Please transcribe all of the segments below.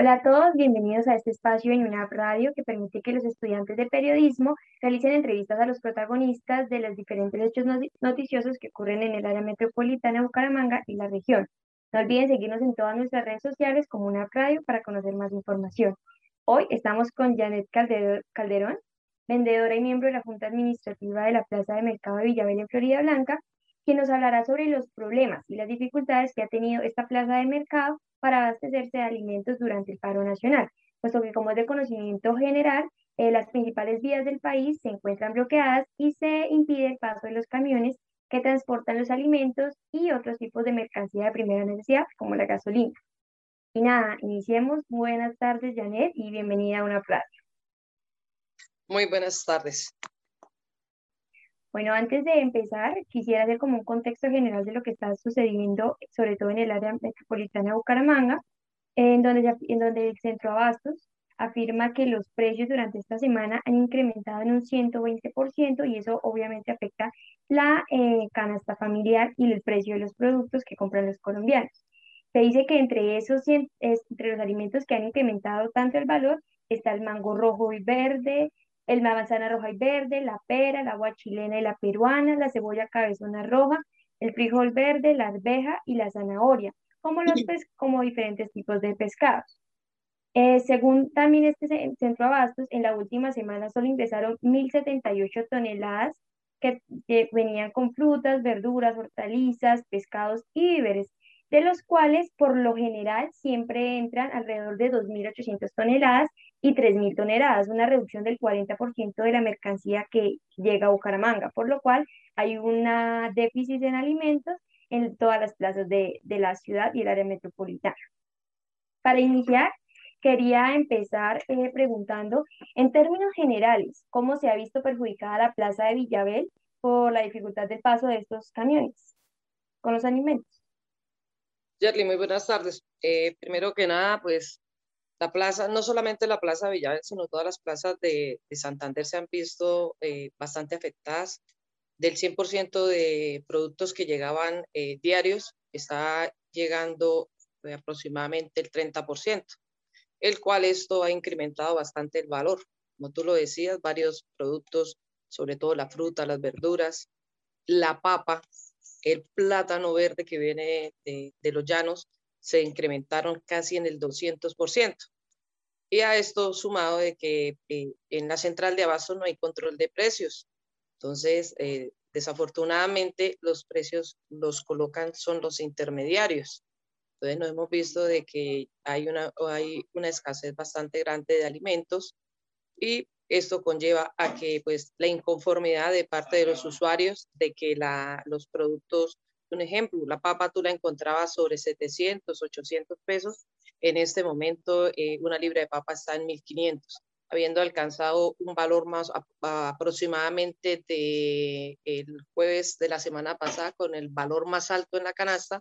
Hola a todos, bienvenidos a este espacio en una Radio que permite que los estudiantes de periodismo realicen entrevistas a los protagonistas de los diferentes hechos noticiosos que ocurren en el área metropolitana de Bucaramanga y la región. No olviden seguirnos en todas nuestras redes sociales como una Radio para conocer más información. Hoy estamos con Janet Calderón, vendedora y miembro de la Junta Administrativa de la Plaza de Mercado de Villavela en Florida Blanca, quien nos hablará sobre los problemas y las dificultades que ha tenido esta plaza de mercado para abastecerse de alimentos durante el paro nacional, puesto que como es de conocimiento general, eh, las principales vías del país se encuentran bloqueadas y se impide el paso de los camiones que transportan los alimentos y otros tipos de mercancía de primera necesidad, como la gasolina. Y nada, iniciemos. Buenas tardes, Janet, y bienvenida a una plaza. Muy buenas tardes. Bueno, antes de empezar, quisiera hacer como un contexto general de lo que está sucediendo, sobre todo en el área metropolitana de Bucaramanga, en donde, el Centro Abastos afirma que los precios durante esta semana han incrementado en un 120% y eso obviamente afecta la eh, canasta familiar y el precio de los productos que compran los colombianos. Se dice que entre esos, entre los alimentos que han incrementado tanto el valor está el mango rojo y verde, el manzana roja y verde, la pera, la agua chilena y la peruana, la cebolla cabezona roja, el frijol verde, la arveja y la zanahoria, como, los como diferentes tipos de pescados. Eh, según también este centro abastos, en la última semana solo ingresaron 1.078 toneladas que, venían con frutas, verduras, hortalizas, pescados y víveres, de los cuales por lo general siempre entran alrededor de 2.800 toneladas y 3.000 toneladas, una reducción del 40% de la mercancía que llega a Bucaramanga, por lo cual hay un déficit en alimentos en todas las plazas de, de la ciudad y el área metropolitana. Para iniciar, quería empezar eh, preguntando, en términos generales, ¿cómo se ha visto perjudicada la plaza de Villabel por la dificultad del paso de estos camiones con los alimentos? Jerry, muy buenas tardes. Eh, primero que nada, pues la plaza, no solamente la plaza de Villaverde, sino todas las plazas de, Santander se han visto eh, bastante afectadas. Del 100% de productos que llegaban eh, diarios, está llegando eh, aproximadamente el 30%, el cual esto ha incrementado bastante el valor. Como tú lo decías, varios productos, sobre todo la fruta, las verduras, la papa, el plátano verde que viene de, de los llanos, se incrementaron casi en el 200%. Y a esto sumado de que eh, en la central de abasto no hay control de precios. Entonces, eh, desafortunadamente, los precios los colocan son los intermediarios. Entonces, nos hemos visto de que hay una, hay una escasez bastante grande de alimentos y esto conlleva a que pues la inconformidad de parte de los usuarios de que la, los productos un ejemplo, la papa tú la encontrabas sobre 700, 800 pesos. En este momento, eh, una libra de papa está en 1500, habiendo alcanzado un valor más aproximadamente de el jueves de la semana pasada con el valor más alto en la canasta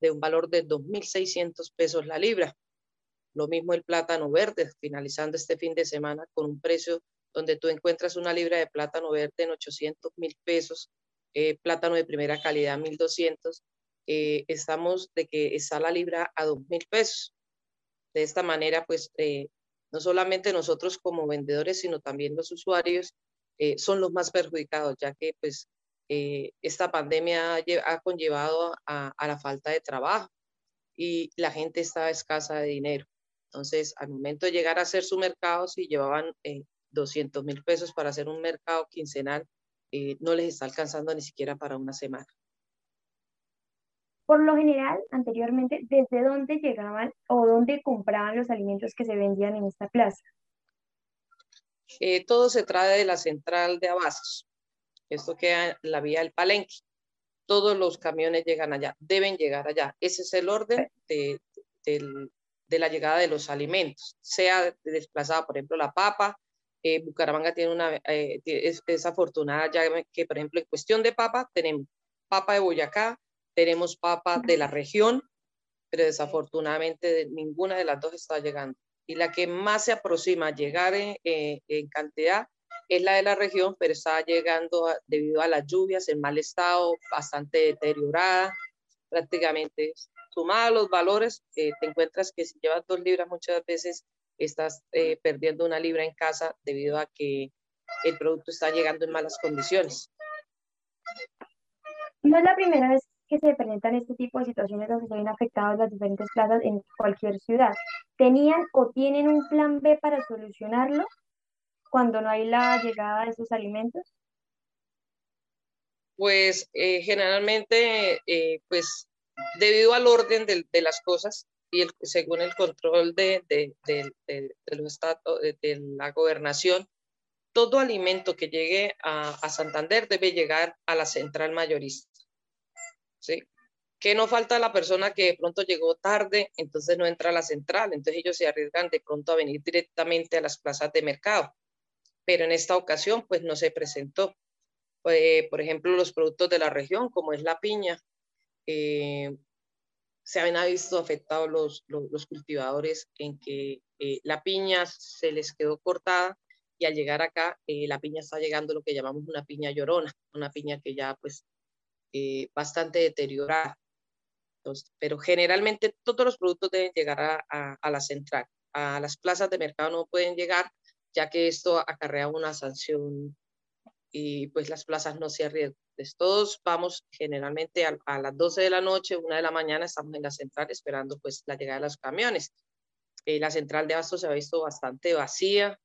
de un valor de 2.600 pesos la libra. Lo mismo el plátano verde, finalizando este fin de semana con un precio donde tú encuentras una libra de plátano verde en 800 mil pesos eh, plátano de primera calidad 1200, eh, estamos de que está la libra a 2000 pesos. De esta manera, pues, eh, no solamente nosotros como vendedores, sino también los usuarios son los más perjudicados, ya que, pues, esta pandemia ha, conllevado a, a, la falta de trabajo y la gente está escasa de dinero. Entonces, al momento de llegar a hacer su mercado, si llevaban 200 mil pesos para hacer un mercado quincenal, eh, no les está alcanzando ni siquiera para una semana. Por lo general, anteriormente, ¿desde dónde llegaban o dónde compraban los alimentos que se vendían en esta plaza? Eh, todo se trae de la central de abastos. Esto queda en la vía del Palenque. Todos los camiones llegan allá, deben llegar allá.Ese es el orden de, de la llegada de los alimentos, sea desplazada, por ejemplo, la papa, eh, Bucaramanga tiene una, eh, es, ya que, por ejemplo, en cuestión de papa, tenemos papa de Boyacá, tenemos papa de la región, pero desafortunadamente ninguna de las dos está llegando. Y la que más se aproxima a llegar en, eh, cantidad es la de la región, pero está llegando debido a las lluvias en mal estado, bastante deteriorada, prácticamente sumados los valores, te encuentras que si llevas dos libras muchas veces estás perdiendo una libra en casa debido a que el producto está llegando en malas condiciones. No es la primera vez que se presentan este tipo de situaciones donde se ven afectados las diferentes plazas en cualquier ciudad. ¿Tenían o tienen un plan B para solucionarlo cuando no hay la llegada de esos alimentos? Pues eh, generalmente, eh, pues debido al orden de, las cosas y según el control de, de, de los estados, de, la gobernación, todo alimento que llegue a, a Santander debe llegar a la central mayorista. ¿sí? Que no falta la persona que de pronto llegó tarde, entonces no entra a la central, entonces ellos se arriesgan de pronto a venir directamente a las plazas de mercado. Pero en esta ocasión, pues no se presentó. Por ejemplo, los productos de la región, como es la piña, eh, se habían visto afectados los, los, cultivadores en que eh, la piña se les quedó cortada y al llegar acá, la piña está llegando lo que llamamos una piña llorona, una piña que ya pues eh, bastante deteriorada. pero generalmente todos los productos deben llegar a, a, la central. A las plazas de mercado no pueden llegar, ya que esto acarrea una sanción y pues las plazas no se arriesgan. todos vamos generalmente a, las 12 de la noche, una de la mañana, estamos en la central esperando pues la llegada de los camiones. Eh, la central de Abasto se ha visto bastante vacía.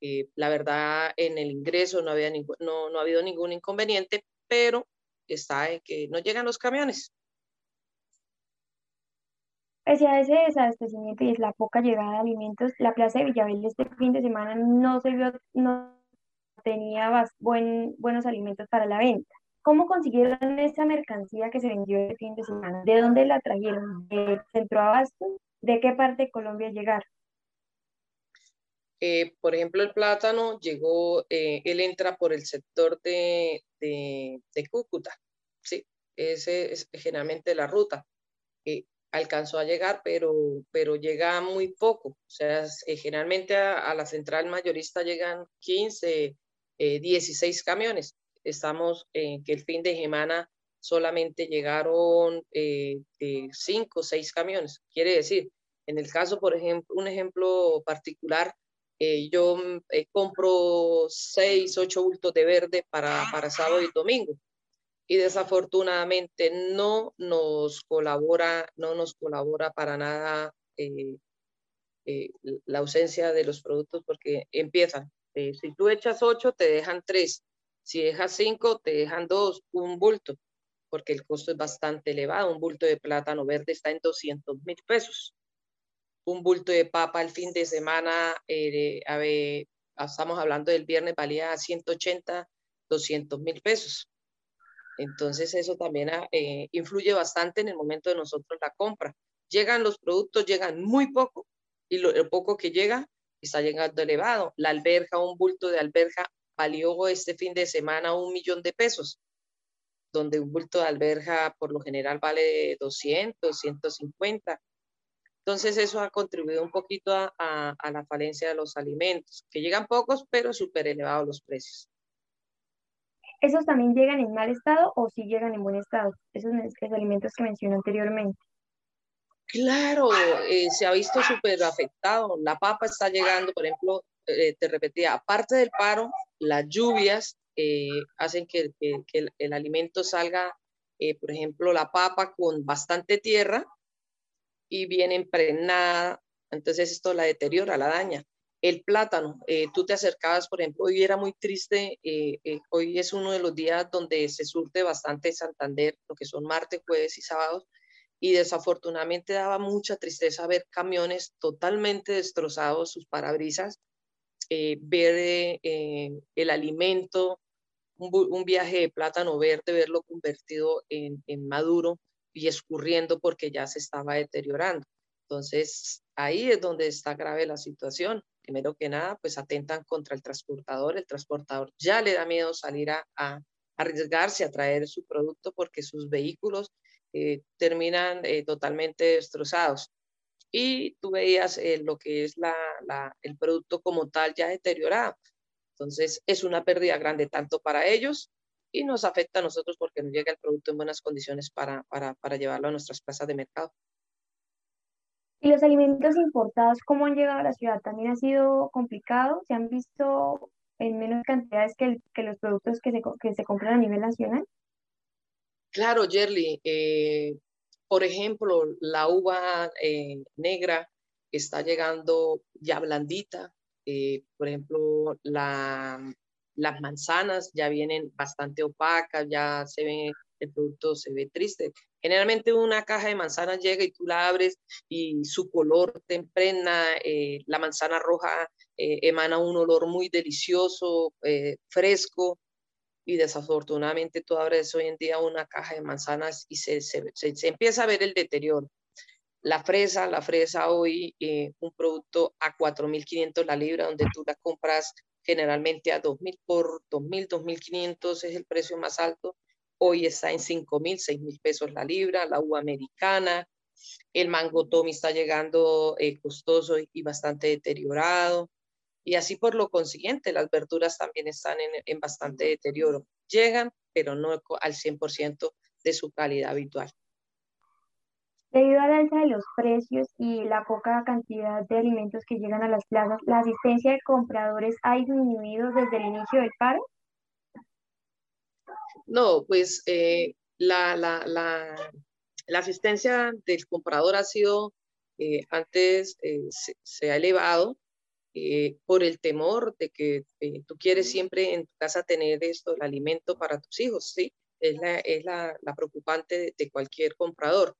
Eh, la verdad, en el ingreso no, había no, no ha habido ningún inconveniente, pero está en que no llegan los camiones. Pese a ese desabastecimiento y es la poca llegada de alimentos, la plaza de Villaverde este fin de semana no se vio, no tenía buen, buenos alimentos para la venta. ¿Cómo consiguieron esa mercancía que se vendió el fin de semana? ¿De dónde la trajeron? ¿De Centro Abasto? ¿De qué parte de Colombia llegaron? Eh, por ejemplo, el plátano llegó, eh, él entra por el sector de, de, Cúcuta, ¿sí? Ese es generalmente la ruta. Eh, alcanzó a llegar, pero, pero llega muy poco. O sea, generalmente a, la central mayorista llegan 15, 16 camiones. Estamos en que el fin de semana solamente llegaron 5 o 6 camiones. Quiere decir, en el caso, por ejemplo, un ejemplo particular, eh, yo mm, eh, compro seis, ocho bultos de verde para, para sábado y domingo. Y desafortunadamente no nos colabora, no nos colabora para nada eh, la ausencia de los productos porque empiezan. Si tú echas ocho, te dejan tres. Si dejas cinco, te dejan dos, un bulto, porque el costo es bastante elevado. Un bulto de plátano verde está en 200 mil pesos un bulto de papa el fin de semana, eh, estamos hablando del viernes, valía 180, 200 mil pesos. Entonces eso también ah, eh, influye bastante en el momento de nosotros la compra. Llegan los productos, llegan muy poco y lo, poco que llega está llegando elevado. La alberja, un bulto de alberja valió este fin de semana un millón de pesos, donde un bulto de alberja por lo general vale 200, 150. Entonces eso ha contribuido un poquito a, la falencia de los alimentos, que llegan pocos, pero súper elevados los precios. ¿Esos también llegan en mal estado o sí llegan en buen estado? Esos, alimentos que mencioné anteriormente. Claro, eh, se ha visto súper afectado. La papa está llegando, por ejemplo, eh, te repetía, aparte del paro, las lluvias eh, hacen que, el, el, alimento salga, por ejemplo, la papa con bastante tierra y viene impregnada, entonces esto la deteriora, la daña. El plátano, eh, tú te acercabas, por ejemplo, hoy era muy triste, eh, eh, hoy es uno de los días donde se surte bastante Santander, lo que son martes, jueves y sábados, y desafortunadamente daba mucha tristeza ver camiones totalmente destrozados, sus parabrisas, ver el alimento, un, viaje de plátano verde, verlo convertido en, en maduro, y escurriendo porque ya se estaba deteriorando. Entonces, ahí es donde está grave la situación. Primero que nada, pues atentan contra el transportador. El transportador ya le da miedo salir a, arriesgarse a traer su producto porque sus vehículos eh, terminan eh, totalmente destrozados. Y tú veías eh, lo que es la, el producto como tal ya deteriorado. Entonces, es una pérdida grande tanto para ellos y nos afecta a nosotros porque no llega el producto en buenas condiciones para, para, para llevarlo a nuestras plazas de mercado. ¿Y los alimentos importados, cómo han llegado a la ciudad? ¿También ha sido complicado? ¿Se han visto en menos cantidades que, que los productos que se, que se compran a nivel nacional? Claro, Jerly. Eh, por ejemplo, la uva eh, negra está llegando ya blandita. Eh, por ejemplo, la, las manzanas ya vienen bastante opacas, ya se ve, el producto se ve triste. Generalmente una caja de manzanas llega y tú la abres y su color te impregna, la manzana roja emana un olor muy delicioso, fresco, y desafortunadamente tú abres hoy en día una caja de manzanas y se, se, se, empieza a ver el deterioro. La fresa, la fresa hoy, eh, un producto a 4.500 la libra, donde tú la compras generalmente a 2.000 por 2.000, 2.500 es el precio más alto. Hoy está en 5.000, 6.000 pesos la libra, la uva americana, el mango Tommy está llegando eh, costoso y bastante deteriorado y así por lo consiguiente las verduras también están en, bastante deterioro. Llegan, pero no al 100% de su calidad habitual. Debido al alza de los precios y la poca cantidad de alimentos que llegan a las plazas, ¿la asistencia de compradores ha disminuido desde el inicio del paro? No, pues eh, la, la, la, la, asistencia del comprador ha sido, eh, antes eh, se, ha elevado, eh, por el temor de que eh, tú quieres siempre en tu casa tener esto, el alimento para tus hijos, ¿sí? Es la, es la, la preocupante de, cualquier comprador.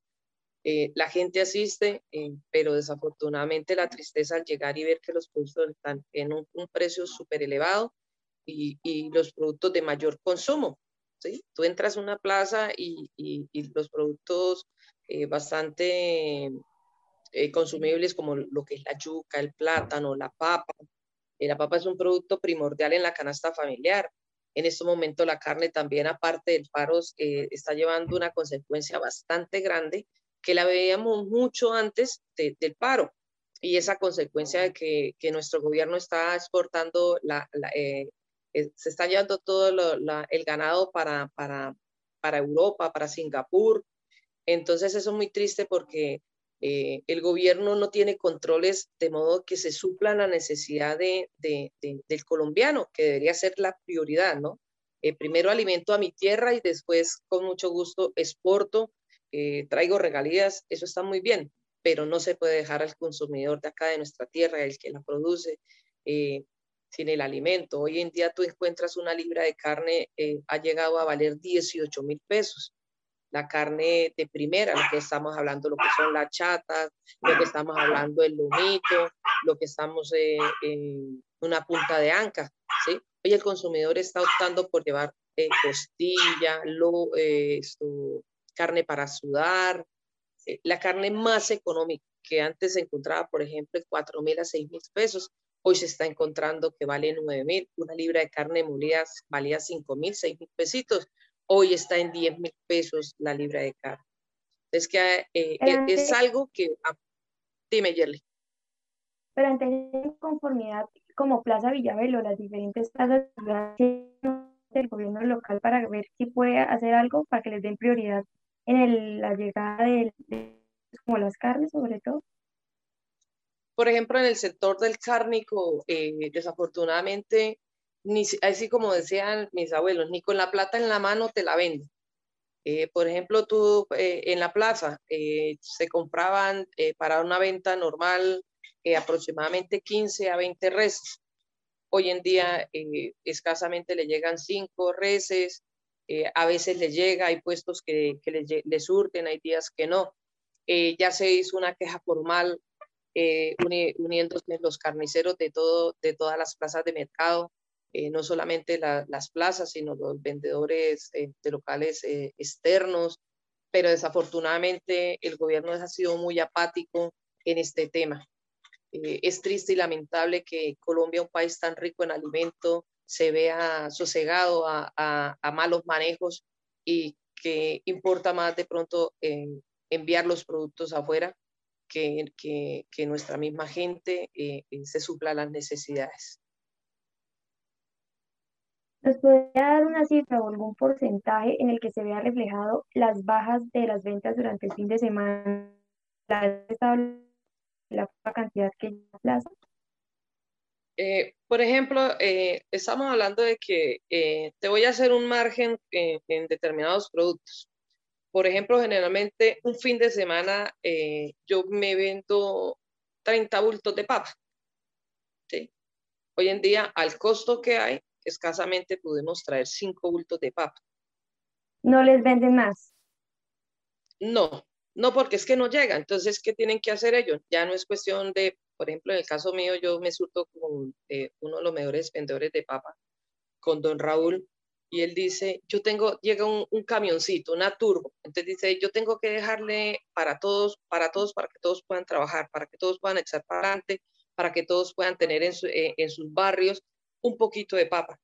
Eh, la gente asiste, pero desafortunadamente la tristeza al llegar y ver que los productos están en un, precio súper elevado y, y, los productos de mayor consumo. ¿sí? Tú entras a una plaza y, y, y los productos bastante eh, consumibles como lo que es la yuca, el plátano, la papa. Eh, la papa es un producto primordial en la canasta familiar. En este momento la carne también, aparte del paro, eh, está llevando una consecuencia bastante grande que la veíamos mucho antes del paro. Y esa consecuencia de que, nuestro gobierno está exportando, la, se está llevando todo el ganado para Europa, para Singapur. Entonces eso es muy triste porque eh, el gobierno no tiene controles de modo que se supla la necesidad de, del colombiano, que debería ser la prioridad, ¿no? Eh, primero alimento a mi tierra y después con mucho gusto exporto, eh, traigo regalías, eso está muy bien, pero no se puede dejar al consumidor de acá de nuestra tierra, el que la produce, sin el alimento. Hoy en día tú encuentras una libra de carne, ha llegado a valer 18 mil pesos la carne de primera, lo que estamos hablando, lo que son las chatas, lo que estamos hablando el lomito, lo que estamos eh, en una punta de anca, ¿sí? Hoy el consumidor está optando por llevar eh, costilla, lo, eh, esto, carne para sudar, la carne más económica que antes se encontraba, por ejemplo, en 4 mil a 6 mil pesos, hoy se está encontrando que vale 9 mil, una libra de carne molida valía 5 mil, 6 mil pesitos, hoy está en 10 mil pesos la libra de carne. Es que eh, e, es, algo que... Ah, dime, Yerly. Pero antes de conformidad, como Plaza Villavelo, las diferentes plazas del gobierno local para ver si puede hacer algo para que les den prioridad en la llegada de, como las carnes sobre todo. Por ejemplo, en el sector del cárnico, eh, desafortunadamente ni, así como decían mis abuelos, ni con la plata en la mano te la venden. Eh, por ejemplo, tú eh, en la plaza eh, se compraban para una venta normal aproximadamente 15 a 20 reses. Hoy en día escasamente le llegan 5 reses, a veces le llega, hay puestos que, que le, surten, hay días que no. ya se hizo una queja formal uniéndose los carniceros de, todo, de todas las plazas de mercado eh, no solamente las plazas, sino los vendedores eh, de locales eh, externos, pero desafortunadamente el gobierno ha sido muy apático en este tema. es triste y lamentable que Colombia, un país tan rico en alimento, se vea sosegado a, malos manejos y que importa más de pronto enviar los productos afuera que, que nuestra misma gente se supla las necesidades. ¿Nos podría dar una cifra o algún porcentaje en el que se vea reflejado las bajas de las ventas durante el fin de semana? la cantidad que la plaza? Eh, por ejemplo, eh, estamos hablando de que eh, te voy a hacer un margen en determinados productos. Por ejemplo, generalmente un fin de semana yo me vendo 30 bultos de papa. ¿sí? Hoy en día, al costo que hay, escasamente podemos traer 5 bultos de papa. ¿No les venden más? No, no porque es que no llega. Entonces, ¿qué tienen que hacer ellos? Ya no es cuestión de por ejemplo, en el caso mío, yo me surto con eh, uno de los mejores vendedores de papa, con don Raúl, y él dice, yo tengo, llega un, camioncito, una turbo, entonces dice, yo tengo que dejarle para todos, para todos, para que todos puedan trabajar, para que todos puedan echar para adelante, para que todos puedan tener en, eh, en sus barrios un poquito de papa.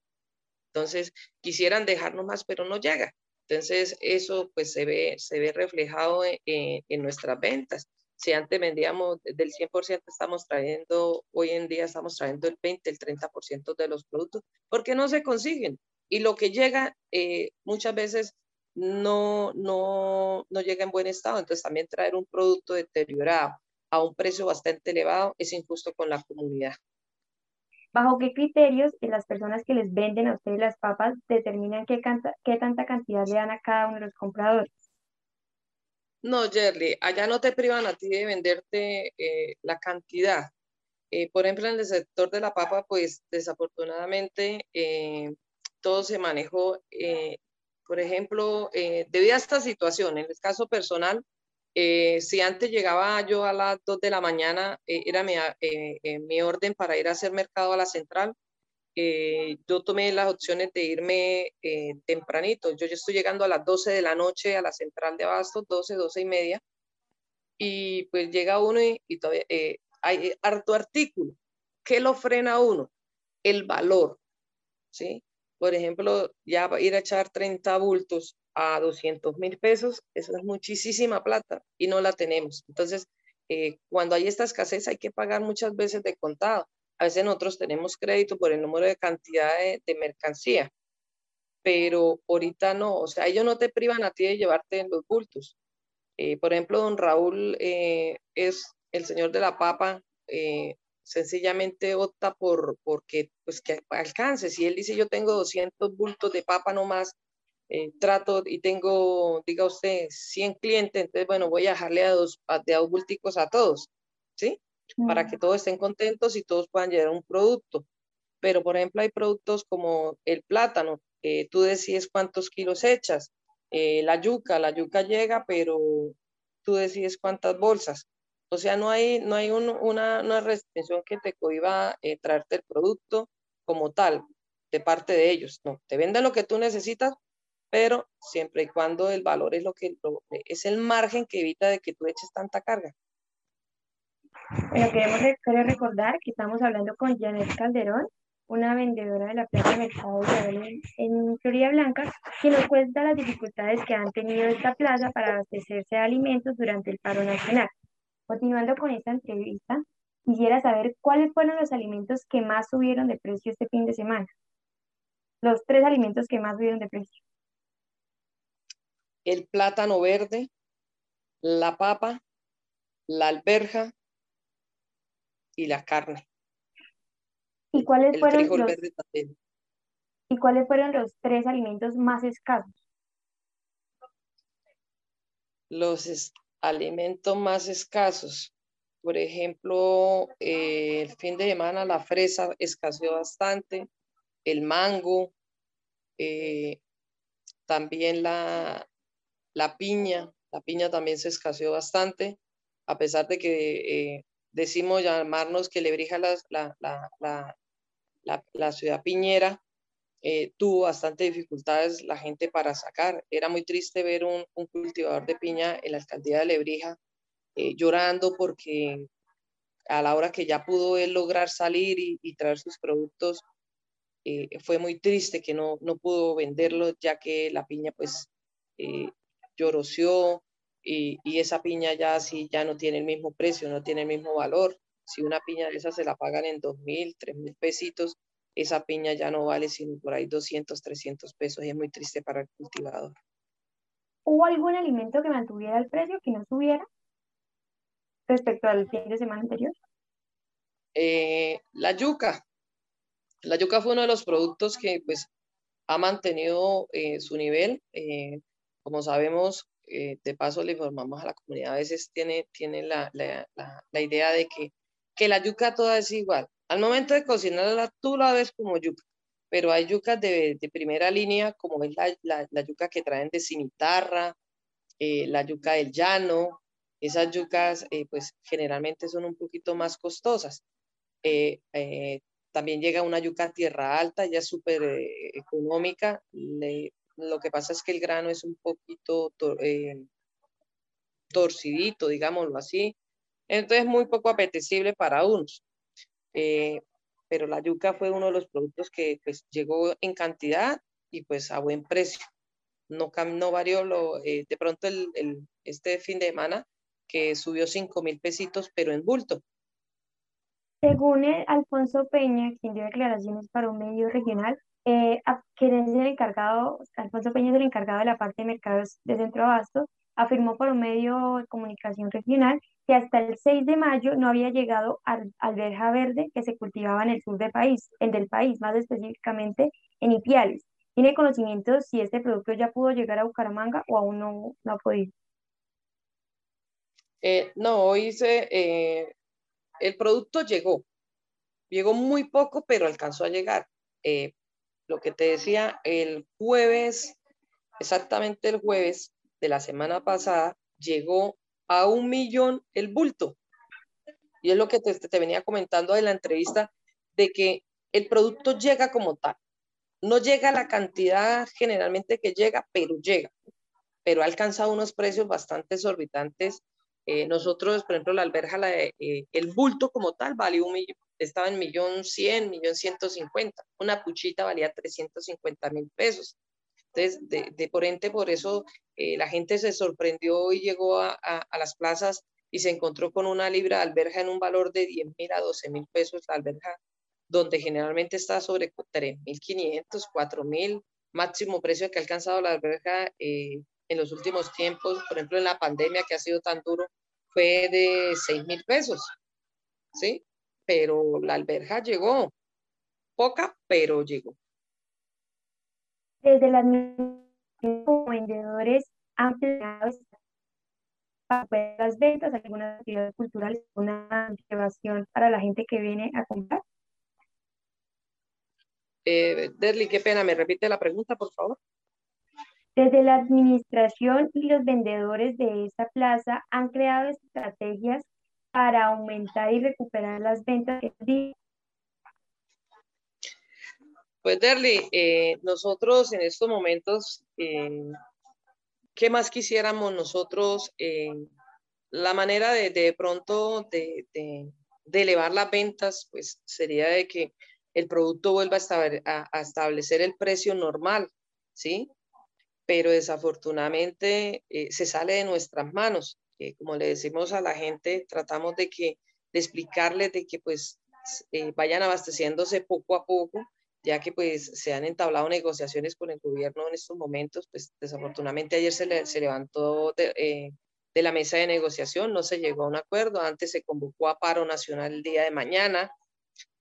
Entonces, quisieran dejarnos más, pero no llega. Entonces, eso pues se ve, se ve reflejado en nuestras ventas. Si antes vendíamos del 100%, estamos trayendo, hoy en día estamos trayendo el 20, el 30% de los productos, porque no se consiguen. Y lo que llega eh, muchas veces no, no, no llega en buen estado. Entonces también traer un producto deteriorado a un precio bastante elevado es injusto con la comunidad. ¿Bajo qué criterios las personas que les venden a ustedes las papas determinan qué, qué tanta cantidad le dan a cada uno de los compradores? No, Jerry, allá no te privan a ti de venderte eh, la cantidad. Eh, por ejemplo, en el sector de la papa, pues desafortunadamente eh, todo se manejó, por ejemplo, debido a esta situación, en el caso personal, si antes llegaba yo a las 2 de la mañana, era mi, mi orden para ir a hacer mercado a la central, eh, yo tomé las opciones de irme eh, tempranito. Yo ya estoy llegando a las 12 de la noche a la central de Abastos, 12, 12 y media, y pues llega uno y, todavía eh, hay harto artículo. ¿Qué lo frena a uno? El valor, ¿sí? Por ejemplo, ya ir a echar 30 bultos a 200 mil pesos, eso es muchísima plata y no la tenemos. Entonces, cuando hay esta escasez hay que pagar muchas veces de contado a veces nosotros tenemos crédito por el número de cantidad de, mercancía, pero ahorita no, o sea, ellos no te privan a ti de llevarte los bultos. Eh, por ejemplo, don Raúl eh, es el señor de la papa, eh, sencillamente opta por porque pues que alcance. Si él dice yo tengo 200 bultos de papa nomás, trato y tengo, diga usted, 100 clientes, entonces bueno, voy a dejarle a dos, a, de dos bulticos a todos, ¿sí? para que todos estén contentos y todos puedan llevar un producto. Pero, por ejemplo, hay productos como el plátano, tú decides cuántos kilos echas, eh, la yuca, la yuca llega, pero tú decides cuántas bolsas. O sea, no hay, no hay una, una, restricción que te cohiba eh, traerte el producto como tal de parte de ellos. No, te venden lo que tú necesitas, pero siempre y cuando el valor es lo que es el margen que evita de que tú eches tanta carga. Bueno, queremos recordar que estamos hablando con Janet Calderón, una vendedora de la Plaza de Mercado de en, Florida Blanca, que nos cuenta las dificultades que han tenido esta plaza para abastecerse de alimentos durante el paro nacional. Continuando con esta entrevista, quisiera saber cuáles fueron los alimentos que más subieron de precio este fin de semana. Los tres alimentos que más subieron de precio. El plátano verde, la papa, la alberja y la carne. ¿Y cuáles, fueron los, ¿Y cuáles fueron los tres alimentos más escasos? Los alimentos más escasos. Por ejemplo, eh, el fin de semana la fresa escaseó bastante, el mango, eh, también la, la piña, la piña también se escaseó bastante, a pesar de que eh, decimos llamarnos que Lebrija la, la, la, ciudad piñera, eh, tuvo bastante dificultades la gente para sacar. Era muy triste ver un, cultivador de piña en la alcaldía de Lebrija eh, llorando porque a la hora que ya pudo él lograr salir y, traer sus productos, fue muy triste que no, no pudo venderlo ya que la piña pues lloroció, y, esa piña ya sí ya no tiene el mismo precio, no tiene el mismo valor. Si una piña de esas se la pagan en dos mil, tres mil pesitos, esa piña ya no vale sino por ahí 200, 300 pesos y es muy triste para el cultivador. ¿Hubo algún alimento que mantuviera el precio, que no subiera? respecto al fin de semana anterior? Eh, la yuca. La yuca fue uno de los productos que pues ha mantenido eh, su nivel. Eh, como sabemos, de paso le informamos a la comunidad, a veces tiene, tiene la, la, la, idea de que, que la yuca toda es igual. Al momento de cocinarla, tú la ves como yuca, pero hay yucas de, de primera línea, como es la, la, yuca que traen de cimitarra, la yuca del llano, esas yucas pues generalmente son un poquito más costosas. Eh, eh, también llega una yuca tierra alta, ya súper eh, económica. Lo que pasa es que el grano es un poquito torcidito, digámoslo así. Entonces, muy poco apetecible para unos. pero la yuca fue uno de los productos que pues, llegó en cantidad y pues a buen precio. No, no varió lo, de pronto el, este fin de semana que subió 5 mil pesitos, pero en bulto. Según Alfonso Peña, quien dio declaraciones para un medio regional, eh, es el encargado, Alfonso Peña es el encargado de la parte de mercados de Centro Abasto, afirmó por un medio de comunicación regional que hasta el 6 de mayo no había llegado al alberja verde que se cultivaba en el sur del país, en del país, más específicamente en Ipiales. ¿Tiene conocimiento si este producto ya pudo llegar a Bucaramanga o aún no, no ha podido? Eh, no, hoy se, eh, el producto llegó, llegó muy poco, pero alcanzó a llegar. Eh, lo que te decía, el jueves, exactamente el jueves de la semana pasada, llegó a un millón el bulto. Y es lo que te, te venía comentando en la entrevista, de que el producto llega como tal. No llega la cantidad generalmente que llega, pero llega. Pero ha alcanzado unos precios bastante exorbitantes eh, nosotros, por ejemplo, la alberja, eh, el bulto como tal, valió un millón, estaba en millón cien, millón ciento cincuenta. Una puchita valía 350 mil pesos. Entonces, de, de, por ente, por eso eh, la gente se sorprendió y llegó a, a, las plazas y se encontró con una libra de alberja en un valor de 10 mil a 12 mil pesos la alberja, donde generalmente está sobre 3 mil 500, 4 mil, máximo precio que ha alcanzado la alberja en los últimos tiempos, por ejemplo, en la pandemia que ha sido tan duro, fue de 6 mil pesos, ¿sí? Pero la alberja llegó, poca, pero llegó. Desde las vendedores ampliados para las ventas, algunas actividades culturales, una motivación para la gente que viene a comprar. Eh, Derly, qué pena, me repite la pregunta, por favor. Desde la administración y los vendedores de esta plaza han creado estrategias para aumentar y recuperar las ventas. Pues Derly, eh, nosotros en estos momentos, eh, ¿qué más quisiéramos nosotros? Eh, la manera de, de pronto de, de, de, elevar las ventas, pues sería de que el producto vuelva a, establecer el precio normal, ¿sí? pero desafortunadamente eh, se sale de nuestras manos. Eh, como le decimos a la gente, tratamos de, que, de explicarles de que pues eh, vayan abasteciéndose poco a poco, ya que pues se han entablado negociaciones con el gobierno en estos momentos, pues desafortunadamente ayer se, se levantó de, de la mesa de negociación, no se llegó a un acuerdo, antes se convocó a paro nacional el día de mañana,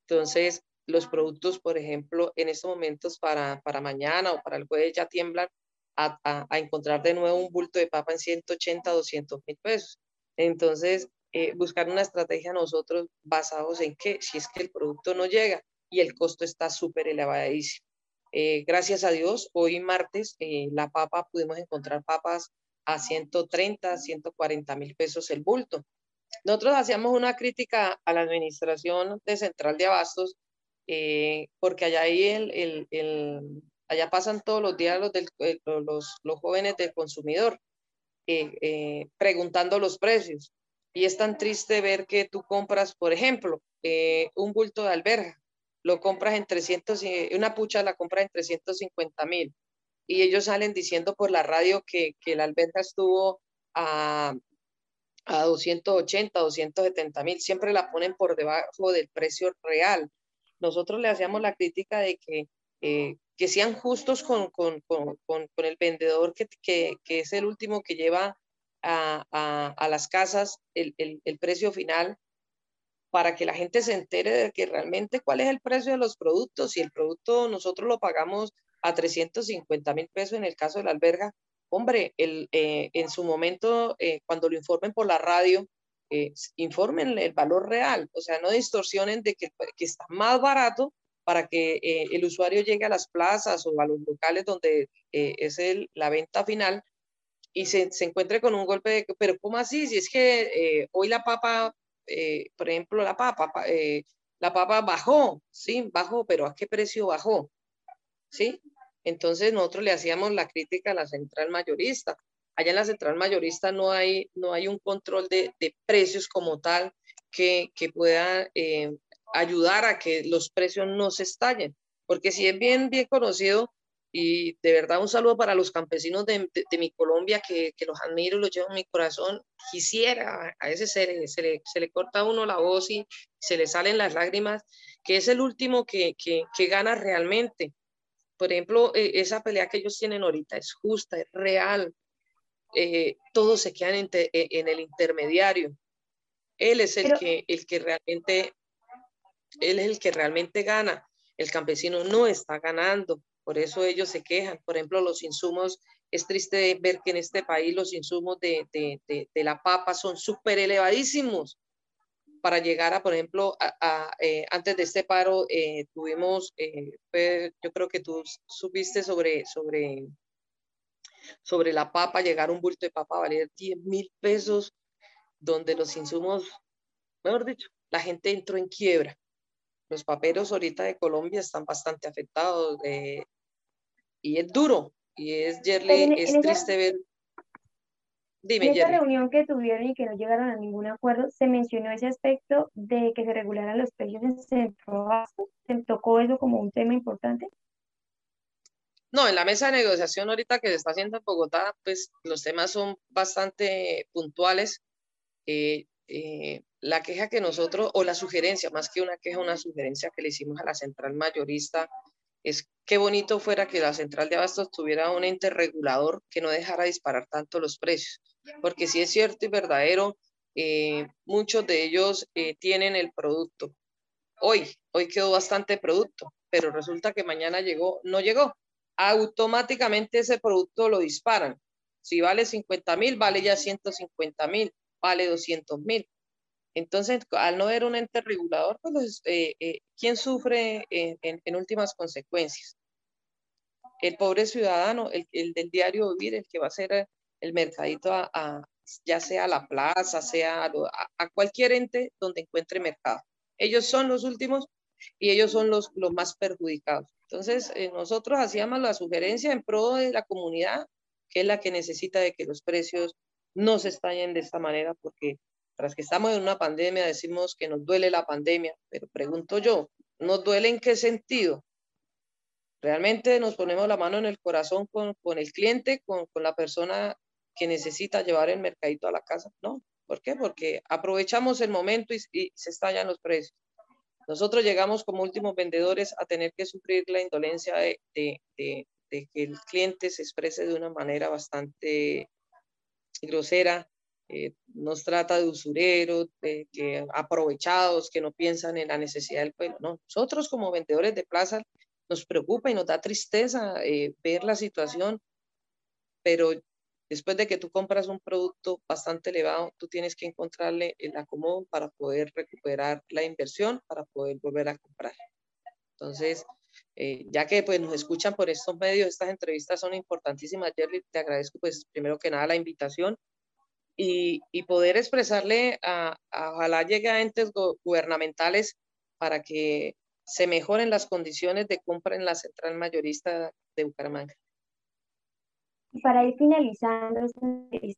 entonces los productos, por ejemplo, en estos momentos para, para mañana o para el jueves ya tiemblan a, encontrar de nuevo un bulto de papa en 180, 200 mil pesos. Entonces, eh, buscar una estrategia nosotros basados en que si es que el producto no llega y el costo está súper elevadísimo. Eh, gracias a Dios, hoy martes, eh, la papa, pudimos encontrar papas a 130, 140 mil pesos el bulto. Nosotros hacíamos una crítica a la administración de Central de Abastos, porque allá el, el, el, Allá pasan todos los días los, eh, los, jóvenes del consumidor eh, eh, preguntando los precios. Y es tan triste ver que tú compras, por ejemplo, un bulto de alberja, lo compras en 300, una pucha la compras en 350 mil. Y ellos salen diciendo por la radio que, que la alberja estuvo a, a 280, 270 mil. Siempre la ponen por debajo del precio real. Nosotros le hacíamos la crítica de que que sean justos con, con, con, con el vendedor que, que, que, es el último que lleva a, a, las casas el, el, el, precio final para que la gente se entere de que realmente cuál es el precio de los productos. Si el producto nosotros lo pagamos a 350 mil pesos en el caso de la alberga, hombre, el, eh, en su momento, eh, cuando lo informen por la radio, eh, informen el valor real, o sea, no distorsionen de que, que está más barato para que el usuario llegue a las plazas o a los locales donde es el, la venta final y se, encuentre con un golpe de, pero ¿cómo así? Si es que hoy la papa, por ejemplo, la papa, la papa bajó, ¿sí? Bajó, pero ¿a qué precio bajó? ¿Sí? Entonces nosotros le hacíamos la crítica a la central mayorista. Allá en la central mayorista no hay, no hay un control de, precios como tal que, pueda eh, ayudar a que los precios no se estallen. Porque si es bien, bien conocido, y de verdad un saludo para los campesinos de, mi Colombia, que, los admiro, los llevo en mi corazón, quisiera, a ese se le, se le, corta a uno la voz y se le salen las lágrimas, que es el último que, que, que gana realmente por ejemplo, eh, esa pelea que ellos tienen ahorita es justa, es real. Eh, todos se quedan en, e, en, el intermediario. Él es el, que, el que realmente, él es el que realmente gana. El campesino no está ganando. Por eso ellos se quejan. Por ejemplo, los insumos, es triste ver que en este país los insumos de, de, de, la papa son súper elevadísimos para llegar a, por ejemplo, eh, antes de este paro eh, tuvimos, eh, yo creo que tú supiste sobre, sobre, sobre la papa, llegar un bulto de papa a valer 10 mil pesos, donde los insumos, mejor dicho, la gente entró en quiebra. Los paperos ahorita de Colombia están bastante afectados y es duro, y es, Yerly, es triste ver en esa reunión que tuvieron y que no llegaron a ningún acuerdo, se mencionó ese aspecto de que se regularan los precios en centro ¿Se tocó eso como un tema importante? No, en la mesa de negociación ahorita que se está haciendo en Bogotá, pues los temas son bastante puntuales. Eh, eh, la queja que nosotros, o la sugerencia, más que una queja, una sugerencia que le hicimos a la central mayorista es qué bonito fuera que la central de abastos tuviera un ente regulador que no dejara disparar tanto los precios, porque si es cierto y verdadero, eh, muchos de ellos eh, tienen el producto. Hoy, hoy quedó bastante producto, pero resulta que mañana llegó, no llegó. Automáticamente ese producto lo disparan. Si vale 50 mil, vale ya 150 mil, vale 200 mil. Entonces, al no haber un ente regulador, pues, eh, eh, ¿quién sufre en, últimas consecuencias? El pobre ciudadano, el, del diario vivir, el que va a hacer el mercadito a, ya sea a la plaza, sea a, cualquier ente donde encuentre mercado. Ellos son los últimos y ellos son los, los más perjudicados. Entonces, eh, nosotros hacíamos la sugerencia en pro de la comunidad, que es la que necesita de que los precios no se estallen de esta manera, porque tras que estamos en una pandemia, decimos que nos duele la pandemia, pero pregunto yo, ¿nos duele en qué sentido? ¿Realmente nos ponemos la mano en el corazón con, con el cliente, con, con, la persona que necesita llevar el mercadito a la casa? No. ¿Por qué? Porque aprovechamos el momento y, se estallan los precios. Nosotros llegamos como últimos vendedores a tener que sufrir la indolencia de, de, de, de que el cliente se exprese de una manera bastante grosera, eh, nos trata de usureros, de que aprovechados, que no piensan en la necesidad del pueblo. No, nosotros como vendedores de plaza nos preocupa y nos da tristeza eh, ver la situación, pero después de que tú compras un producto bastante elevado, tú tienes que encontrarle el acomodo para poder recuperar la inversión, para poder volver a comprar. Entonces, eh, ya que pues nos escuchan por estos medios, estas entrevistas son importantísimas, Jerry, te agradezco pues primero que nada la invitación y, poder expresarle a, ojalá llegue a entes gubernamentales para que se mejoren las condiciones de compra en la central mayorista de Bucaramanga. Para ir finalizando esta,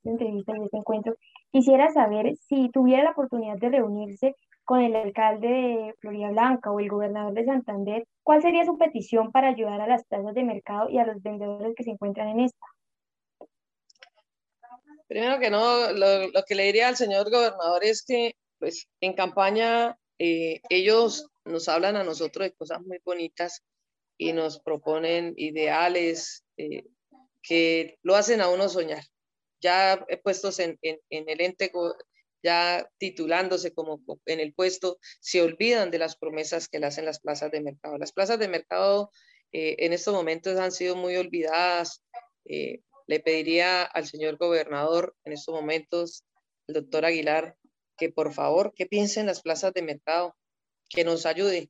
entrevista y este encuentro, quisiera saber si tuviera la oportunidad de reunirse con el alcalde de Florida Blanca o el gobernador de Santander, ¿cuál sería su petición para ayudar a las plazas de mercado y a los vendedores que se encuentran en esta? Primero que no, lo, que le diría al señor gobernador es que, pues, en campaña eh, ellos nos hablan a nosotros de cosas muy bonitas y nos proponen ideales eh, que lo hacen a uno soñar. ya puestos en, en, en el ente ya titulándose como en el puesto, se olvidan de las promesas que le hacen las plazas de mercado. Las plazas de mercado eh, en estos momentos han sido muy olvidadas. Eh, le pediría al señor gobernador en estos momentos, el doctor Aguilar, que por favor, que piense en las plazas de mercado, que nos ayude.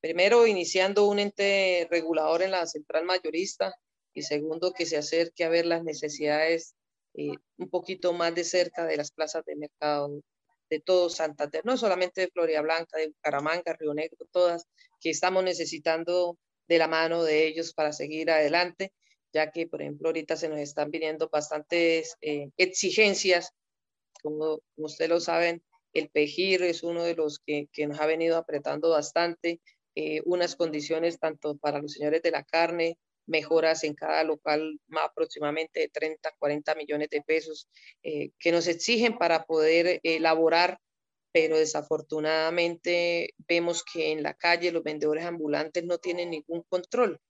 Primero, iniciando un ente regulador en la central mayorista y segundo, que se acerque a ver las necesidades eh, un poquito más de cerca de las plazas de mercado de todo Santander, no solamente de Florida Blanca, de Bucaramanga, Río Negro, todas, que estamos necesitando de la mano de ellos para seguir adelante, ya que, por ejemplo, ahorita se nos están viniendo bastantes eh, exigencias, como, ustedes lo saben, el PEGIR es uno de los que, que nos ha venido apretando bastante, eh, unas condiciones tanto para los señores de la carne, mejoras en cada local más aproximadamente de 30, 40 millones de pesos eh, que nos exigen para poder elaborar, pero desafortunadamente vemos que en la calle los vendedores ambulantes no tienen ningún control.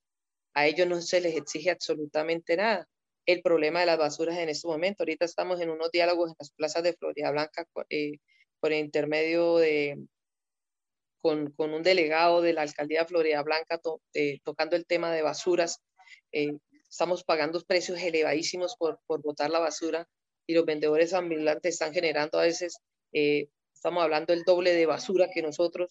A ellos no se les exige absolutamente nada. El problema de las basuras en este momento, ahorita estamos en unos diálogos en las plazas de Florida Blanca eh, por intermedio de, con, con, un delegado de la alcaldía de Florida Blanca eh, tocando el tema de basuras. Eh, estamos pagando precios elevadísimos por, por botar la basura y los vendedores ambulantes están generando a veces, eh, estamos hablando el doble de basura que nosotros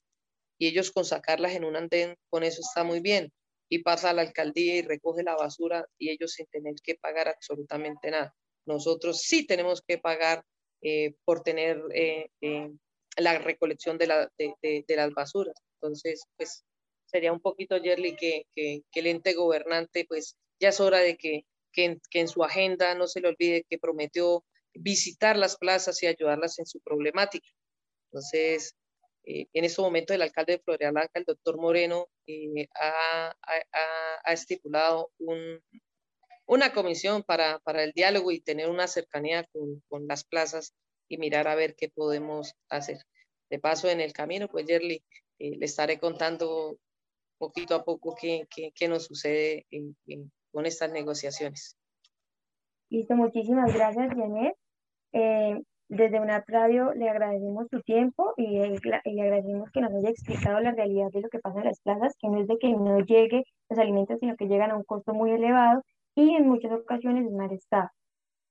y ellos con sacarlas en un andén, con eso está muy bien. Y pasa a la alcaldía y recoge la basura y ellos sin tener que pagar absolutamente nada. Nosotros sí tenemos que pagar por tener la recolección de, la, de, de, las basuras. Entonces, pues sería un poquito, Yerly, que, que, que, el ente gobernante, pues ya es hora de que, que, que en su agenda no se le olvide que prometió visitar las plazas y ayudarlas en su problemática. Entonces, eh, en este momento el alcalde de Florida Blanca, el doctor Moreno, eh, ha, ha, ha, estipulado un, una comisión para, para, el diálogo y tener una cercanía con, con las plazas y mirar a ver qué podemos hacer. De paso, en el camino, pues, Yerly, eh, le estaré contando poquito a poco qué, qué, qué nos sucede en, en, con estas negociaciones. Listo, muchísimas gracias, Janet. Eh, desde una radio le agradecemos su tiempo y, y, le agradecemos que nos haya explicado la realidad de lo que pasa en las plazas, que no es de que no llegue los alimentos, sino que llegan a un costo muy elevado y en muchas ocasiones en mal estado.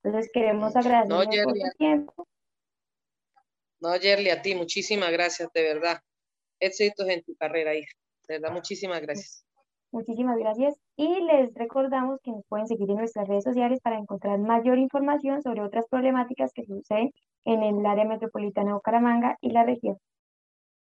Entonces queremos agradecerle no, por su tiempo no, Yerly, a ti, muchísimas gracias, de verdad. Éxitos en tu carrera, hija. De verdad, muchísimas gracias. Muchísimas gracias. Y les recordamos que nos pueden seguir en nuestras redes sociales para encontrar mayor información sobre otras problemáticas que suceden en el área metropolitana de Bucaramanga y la región.